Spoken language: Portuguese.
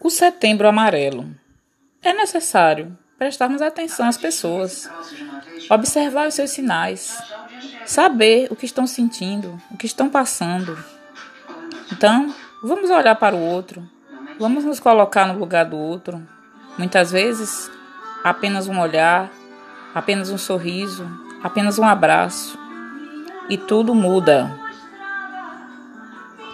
O Setembro Amarelo. É necessário prestarmos atenção às pessoas, observar os seus sinais, saber o que estão sentindo, o que estão passando. Então, vamos olhar para o outro, vamos nos colocar no lugar do outro. Muitas vezes, apenas um olhar, apenas um sorriso, apenas um abraço e tudo muda.